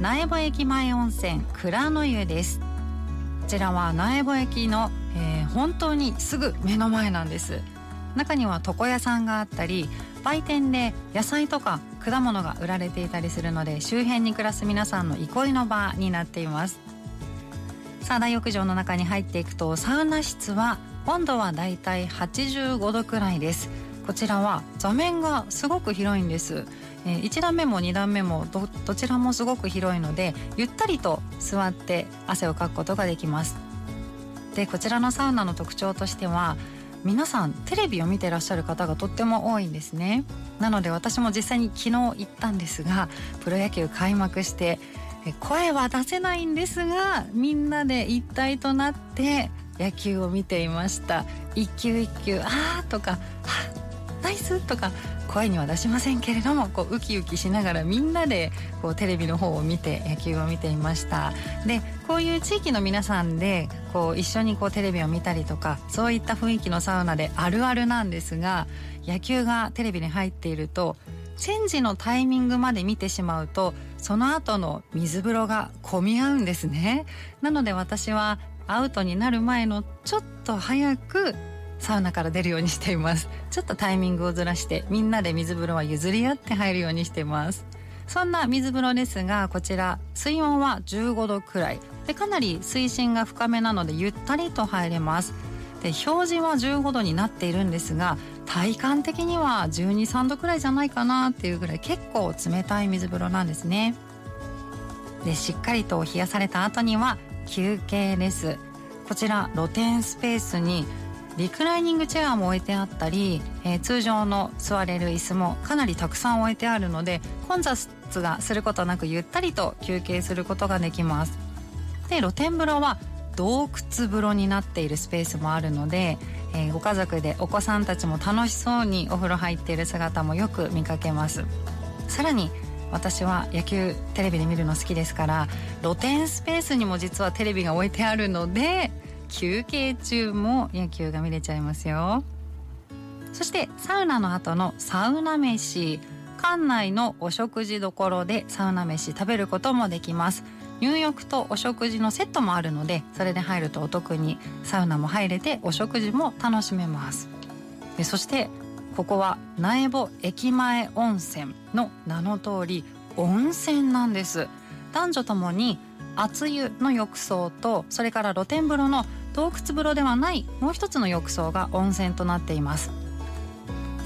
苗穂駅前温泉蔵の湯です。こちらは苗穂駅の、えー、本当にすぐ目の前なんです。中には床屋さんがあったり売店で野菜とか果物が売られていたりするので周辺に暮らす皆さんの憩いの場になっています。さあ大浴場の中に入っていくとサウナ室は温度はだいたい85度くらいです。こちらは座面がすごく広いんです、えー、1段目も2段目もどどちらもすごく広いのでゆったりと座って汗をかくことができます。でこちらのサウナの特徴としては皆さんテレビを見てらっしゃる方がとっても多いんですね。なので私も実際に昨日行ったんですがプロ野球開幕して声は出せないんですがみんなで一体となって野球を見ていました。一球一球あーとかはナイスとか声には出しませんけれどもこうウキウキしながらみんなでこうテレビの方を見て野球を見ていました。でこういう地域の皆さんでこう一緒にこうテレビを見たりとかそういった雰囲気のサウナであるあるなんですが野球がテレビに入っているとチェンジのタイミングまで見てしまうとその後の水風呂が混み合うんですね。なので私はアウトになる前のちょっと早くサウナから出るようにしています。ちょっとタイミングをずらしてみんなで水風呂は譲り合って入るようにしてます。そんな水風呂ですがこちら水温は15度くらい。でかなり水深が深めなのでゆったりと入れます。で表示は15度になっているんですが体感的には123度くらいじゃないかなっていうぐらい結構冷たい水風呂なんですね。でしっかりと冷やされた後には休憩です。こちら露天スペースにリクライニングチェアも置いてあったり、えー、通常の座れる椅子もかなりたくさん置いてあるので混雑がすることなくゆったりと休憩することができます。で露天風呂は洞窟風呂になっているスペースもあるので、えー、ご家族でお子さんたちも楽しそうにお風呂入っている姿もよく見かけます。さらに私は野球テレビで見るの好きですから露天スペースにも実はテレビが置いてあるので休憩中も野球が見れちゃいますよ。そしてサウナの後のサウナ飯。館内のお食事処でサウナ飯食べることもできます。入浴とお食事のセットもあるのでそれで入るとお得にサウナも入れてお食事も楽しめます。でそしてここは苗穂駅前温泉の名の通り温泉なんです。男女ともに熱湯の浴槽とそれから露天風呂の洞窟風呂ではないもう一つの浴槽が温泉となっています。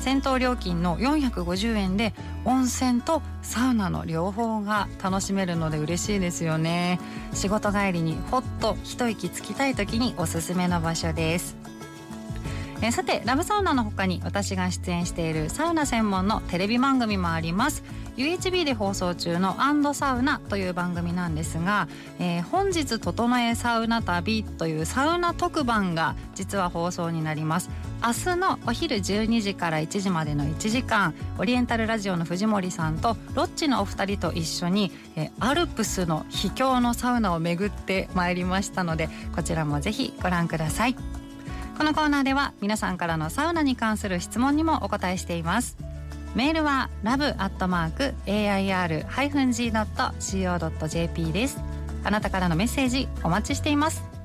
銭湯料金の450円で温泉とサウナの両方が楽しめるので嬉しいですよね。仕事帰りにほっと一息つきたい時におすすめの場所です。えさてラブサウナの他に私が出演しているサウナ専門のテレビ番組もあります。UHB で放送中の「アンドサウナ」という番組なんですが、えー、本日整えサウナ旅というサウナ特番が実は放送になります。明日のお昼12時から1時までの1時間オリエンタルラジオの藤森さんとロッチのお二人と一緒に、えー、アルプスの秘境のサウナを巡ってまいりましたのでこちらもぜひご覧ください。このコーナーでは皆さんからのサウナに関する質問にもお答えしています。メールは love.air-g.co.jp です。あなたからのメッセージお待ちしています。